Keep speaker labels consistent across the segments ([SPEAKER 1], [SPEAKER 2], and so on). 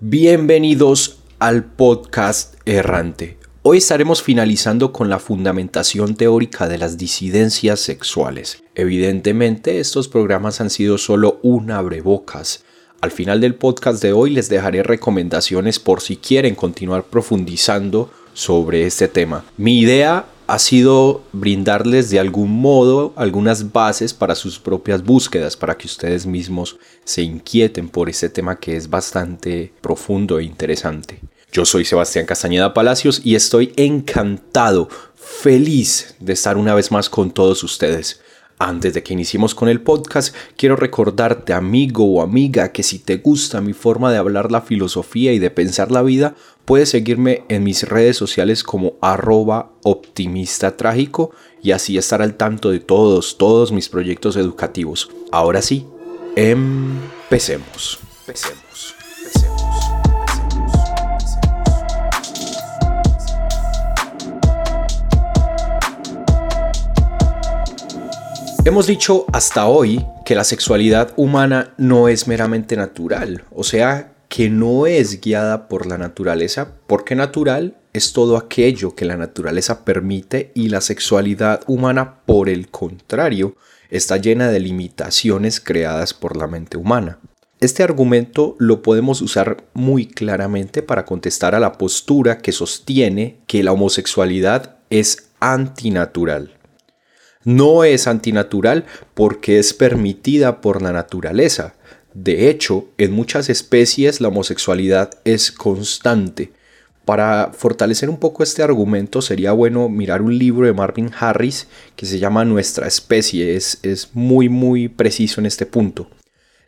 [SPEAKER 1] Bienvenidos al podcast Errante. Hoy estaremos finalizando con la fundamentación teórica de las disidencias sexuales. Evidentemente, estos programas han sido solo un abrebocas. Al final del podcast de hoy les dejaré recomendaciones por si quieren continuar profundizando sobre este tema. Mi idea ha sido brindarles de algún modo algunas bases para sus propias búsquedas, para que ustedes mismos se inquieten por este tema que es bastante profundo e interesante. Yo soy Sebastián Castañeda Palacios y estoy encantado, feliz de estar una vez más con todos ustedes. Antes de que iniciemos con el podcast, quiero recordarte, amigo o amiga, que si te gusta mi forma de hablar la filosofía y de pensar la vida, puedes seguirme en mis redes sociales como arroba optimista trágico y así estar al tanto de todos, todos mis proyectos educativos. Ahora sí, empecemos. Empecemos. Hemos dicho hasta hoy que la sexualidad humana no es meramente natural, o sea, que no es guiada por la naturaleza, porque natural es todo aquello que la naturaleza permite y la sexualidad humana, por el contrario, está llena de limitaciones creadas por la mente humana. Este argumento lo podemos usar muy claramente para contestar a la postura que sostiene que la homosexualidad es antinatural no es antinatural porque es permitida por la naturaleza. De hecho, en muchas especies la homosexualidad es constante. Para fortalecer un poco este argumento sería bueno mirar un libro de Marvin Harris que se llama Nuestra especie. Es, es muy muy preciso en este punto.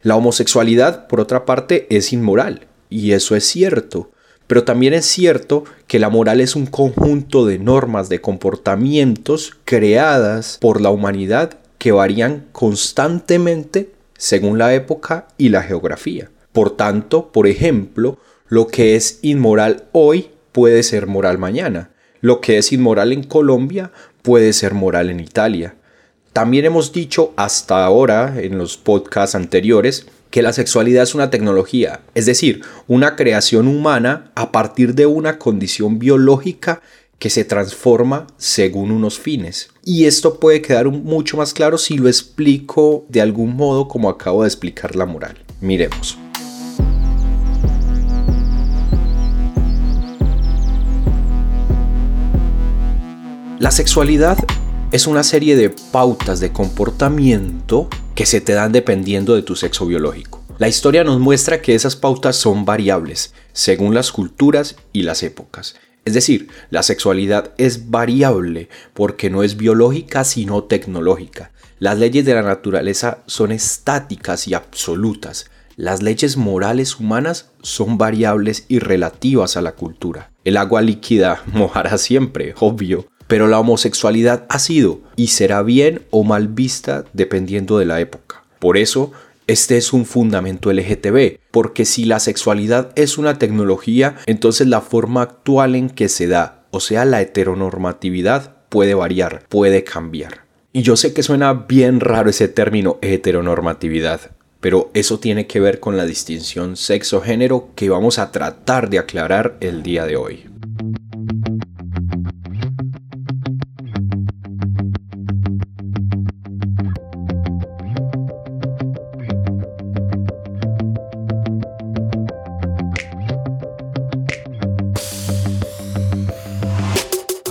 [SPEAKER 1] La homosexualidad, por otra parte, es inmoral. Y eso es cierto. Pero también es cierto que la moral es un conjunto de normas, de comportamientos creadas por la humanidad que varían constantemente según la época y la geografía. Por tanto, por ejemplo, lo que es inmoral hoy puede ser moral mañana. Lo que es inmoral en Colombia puede ser moral en Italia. También hemos dicho hasta ahora en los podcasts anteriores que la sexualidad es una tecnología, es decir, una creación humana a partir de una condición biológica que se transforma según unos fines. Y esto puede quedar mucho más claro si lo explico de algún modo como acabo de explicar la moral. Miremos. La sexualidad es una serie de pautas de comportamiento que se te dan dependiendo de tu sexo biológico. La historia nos muestra que esas pautas son variables según las culturas y las épocas. Es decir, la sexualidad es variable porque no es biológica sino tecnológica. Las leyes de la naturaleza son estáticas y absolutas. Las leyes morales humanas son variables y relativas a la cultura. El agua líquida mojará siempre, obvio, pero la homosexualidad ha sido y será bien o mal vista dependiendo de la época. Por eso, este es un fundamento LGTB, porque si la sexualidad es una tecnología, entonces la forma actual en que se da, o sea, la heteronormatividad, puede variar, puede cambiar. Y yo sé que suena bien raro ese término heteronormatividad, pero eso tiene que ver con la distinción sexo-género que vamos a tratar de aclarar el día de hoy.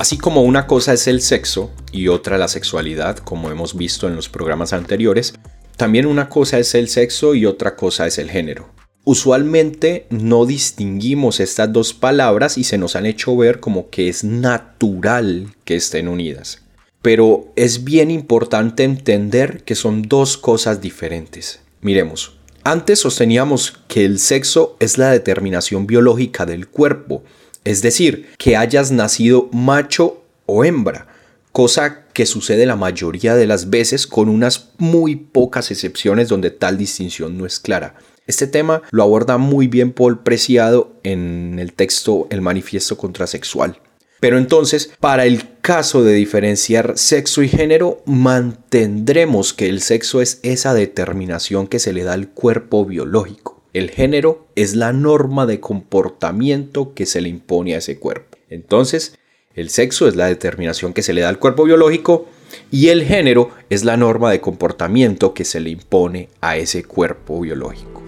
[SPEAKER 1] Así como una cosa es el sexo y otra la sexualidad, como hemos visto en los programas anteriores, también una cosa es el sexo y otra cosa es el género. Usualmente no distinguimos estas dos palabras y se nos han hecho ver como que es natural que estén unidas. Pero es bien importante entender que son dos cosas diferentes. Miremos, antes sosteníamos que el sexo es la determinación biológica del cuerpo es decir, que hayas nacido macho o hembra, cosa que sucede la mayoría de las veces con unas muy pocas excepciones donde tal distinción no es clara. Este tema lo aborda muy bien Paul Preciado en el texto El Manifiesto Contrasexual. Pero entonces, para el caso de diferenciar sexo y género, mantendremos que el sexo es esa determinación que se le da al cuerpo biológico. El género es la norma de comportamiento que se le impone a ese cuerpo. Entonces, el sexo es la determinación que se le da al cuerpo biológico y el género es la norma de comportamiento que se le impone a ese cuerpo biológico.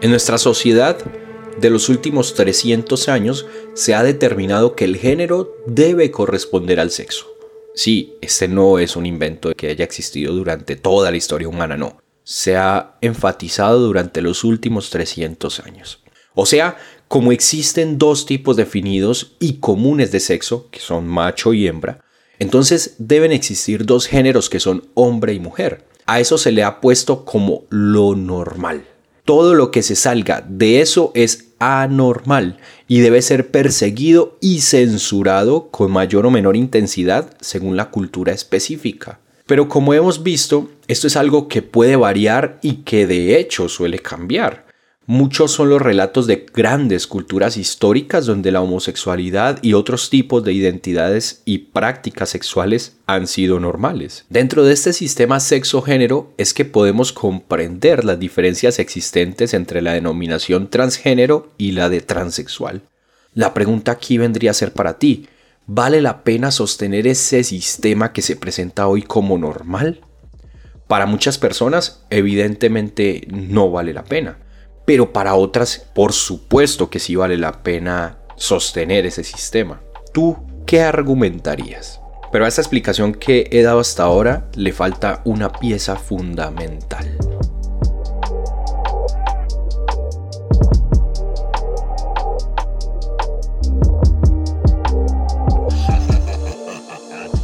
[SPEAKER 1] En nuestra sociedad, de los últimos 300 años, se ha determinado que el género debe corresponder al sexo. Sí, este no es un invento que haya existido durante toda la historia humana, no. Se ha enfatizado durante los últimos 300 años. O sea, como existen dos tipos definidos y comunes de sexo, que son macho y hembra, entonces deben existir dos géneros que son hombre y mujer. A eso se le ha puesto como lo normal. Todo lo que se salga de eso es anormal y debe ser perseguido y censurado con mayor o menor intensidad según la cultura específica. Pero como hemos visto, esto es algo que puede variar y que de hecho suele cambiar. Muchos son los relatos de grandes culturas históricas donde la homosexualidad y otros tipos de identidades y prácticas sexuales han sido normales. Dentro de este sistema sexo-género es que podemos comprender las diferencias existentes entre la denominación transgénero y la de transexual. La pregunta aquí vendría a ser para ti, ¿vale la pena sostener ese sistema que se presenta hoy como normal? Para muchas personas, evidentemente no vale la pena pero para otras, por supuesto que sí vale la pena sostener ese sistema. ¿Tú qué argumentarías? Pero a esta explicación que he dado hasta ahora le falta una pieza fundamental.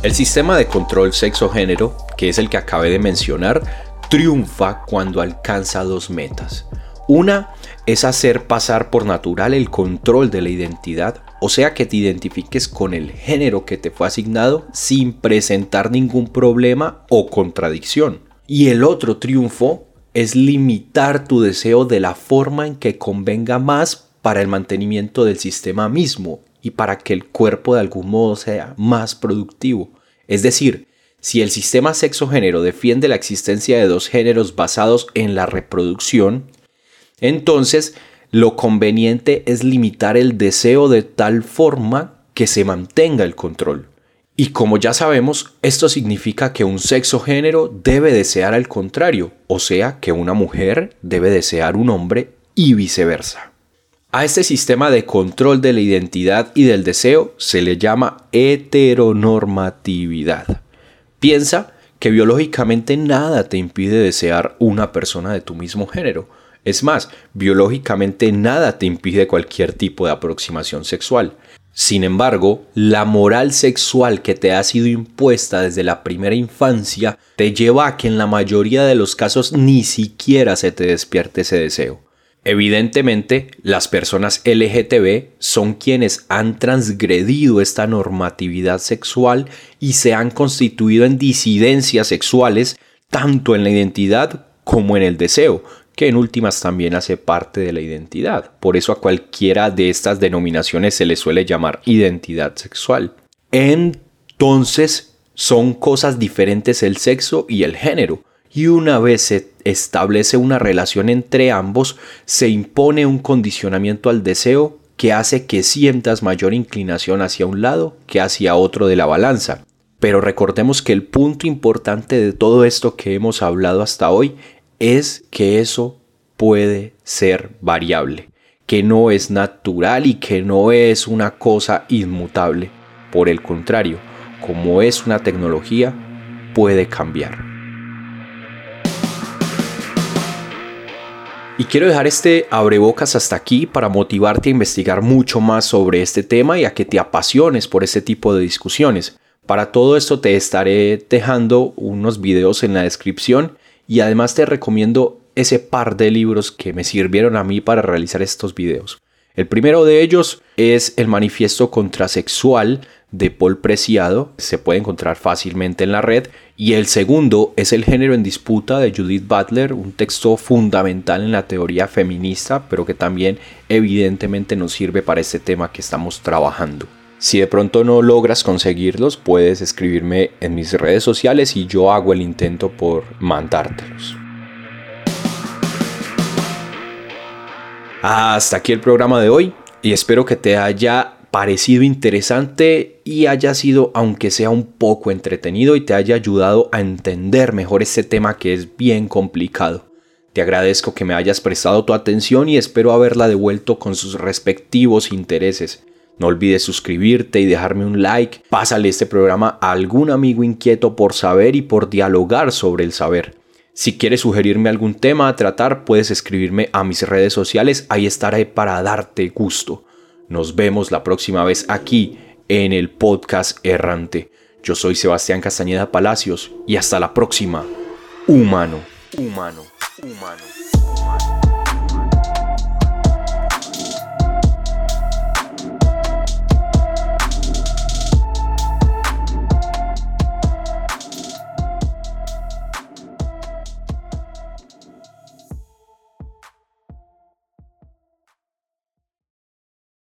[SPEAKER 1] El sistema de control sexo-género, que es el que acabé de mencionar, triunfa cuando alcanza dos metas. Una es hacer pasar por natural el control de la identidad, o sea que te identifiques con el género que te fue asignado sin presentar ningún problema o contradicción. Y el otro triunfo es limitar tu deseo de la forma en que convenga más para el mantenimiento del sistema mismo y para que el cuerpo de algún modo sea más productivo. Es decir, si el sistema sexo-género defiende la existencia de dos géneros basados en la reproducción, entonces, lo conveniente es limitar el deseo de tal forma que se mantenga el control. Y como ya sabemos, esto significa que un sexo género debe desear al contrario, o sea, que una mujer debe desear un hombre y viceversa. A este sistema de control de la identidad y del deseo se le llama heteronormatividad. Piensa que biológicamente nada te impide desear una persona de tu mismo género, es más, biológicamente nada te impide cualquier tipo de aproximación sexual. Sin embargo, la moral sexual que te ha sido impuesta desde la primera infancia te lleva a que en la mayoría de los casos ni siquiera se te despierte ese deseo. Evidentemente, las personas LGTB son quienes han transgredido esta normatividad sexual y se han constituido en disidencias sexuales tanto en la identidad como en el deseo, que en últimas también hace parte de la identidad. Por eso a cualquiera de estas denominaciones se le suele llamar identidad sexual. Entonces, son cosas diferentes el sexo y el género. Y una vez se establece una relación entre ambos, se impone un condicionamiento al deseo que hace que sientas mayor inclinación hacia un lado que hacia otro de la balanza. Pero recordemos que el punto importante de todo esto que hemos hablado hasta hoy es que eso puede ser variable, que no es natural y que no es una cosa inmutable. Por el contrario, como es una tecnología, puede cambiar. Y quiero dejar este abrebocas hasta aquí para motivarte a investigar mucho más sobre este tema y a que te apasiones por este tipo de discusiones. Para todo esto te estaré dejando unos videos en la descripción y además te recomiendo ese par de libros que me sirvieron a mí para realizar estos videos. El primero de ellos es El Manifiesto Contrasexual de Paul Preciado, se puede encontrar fácilmente en la red, y el segundo es El género en disputa de Judith Butler, un texto fundamental en la teoría feminista, pero que también evidentemente nos sirve para este tema que estamos trabajando. Si de pronto no logras conseguirlos, puedes escribirme en mis redes sociales y yo hago el intento por mandártelos. Hasta aquí el programa de hoy y espero que te haya parecido interesante y haya sido, aunque sea un poco entretenido y te haya ayudado a entender mejor este tema que es bien complicado. Te agradezco que me hayas prestado tu atención y espero haberla devuelto con sus respectivos intereses. No olvides suscribirte y dejarme un like. Pásale este programa a algún amigo inquieto por saber y por dialogar sobre el saber. Si quieres sugerirme algún tema a tratar, puedes escribirme a mis redes sociales, ahí estaré para darte gusto. Nos vemos la próxima vez aquí en el podcast errante. Yo soy Sebastián Castañeda Palacios y hasta la próxima. Humano, humano, humano.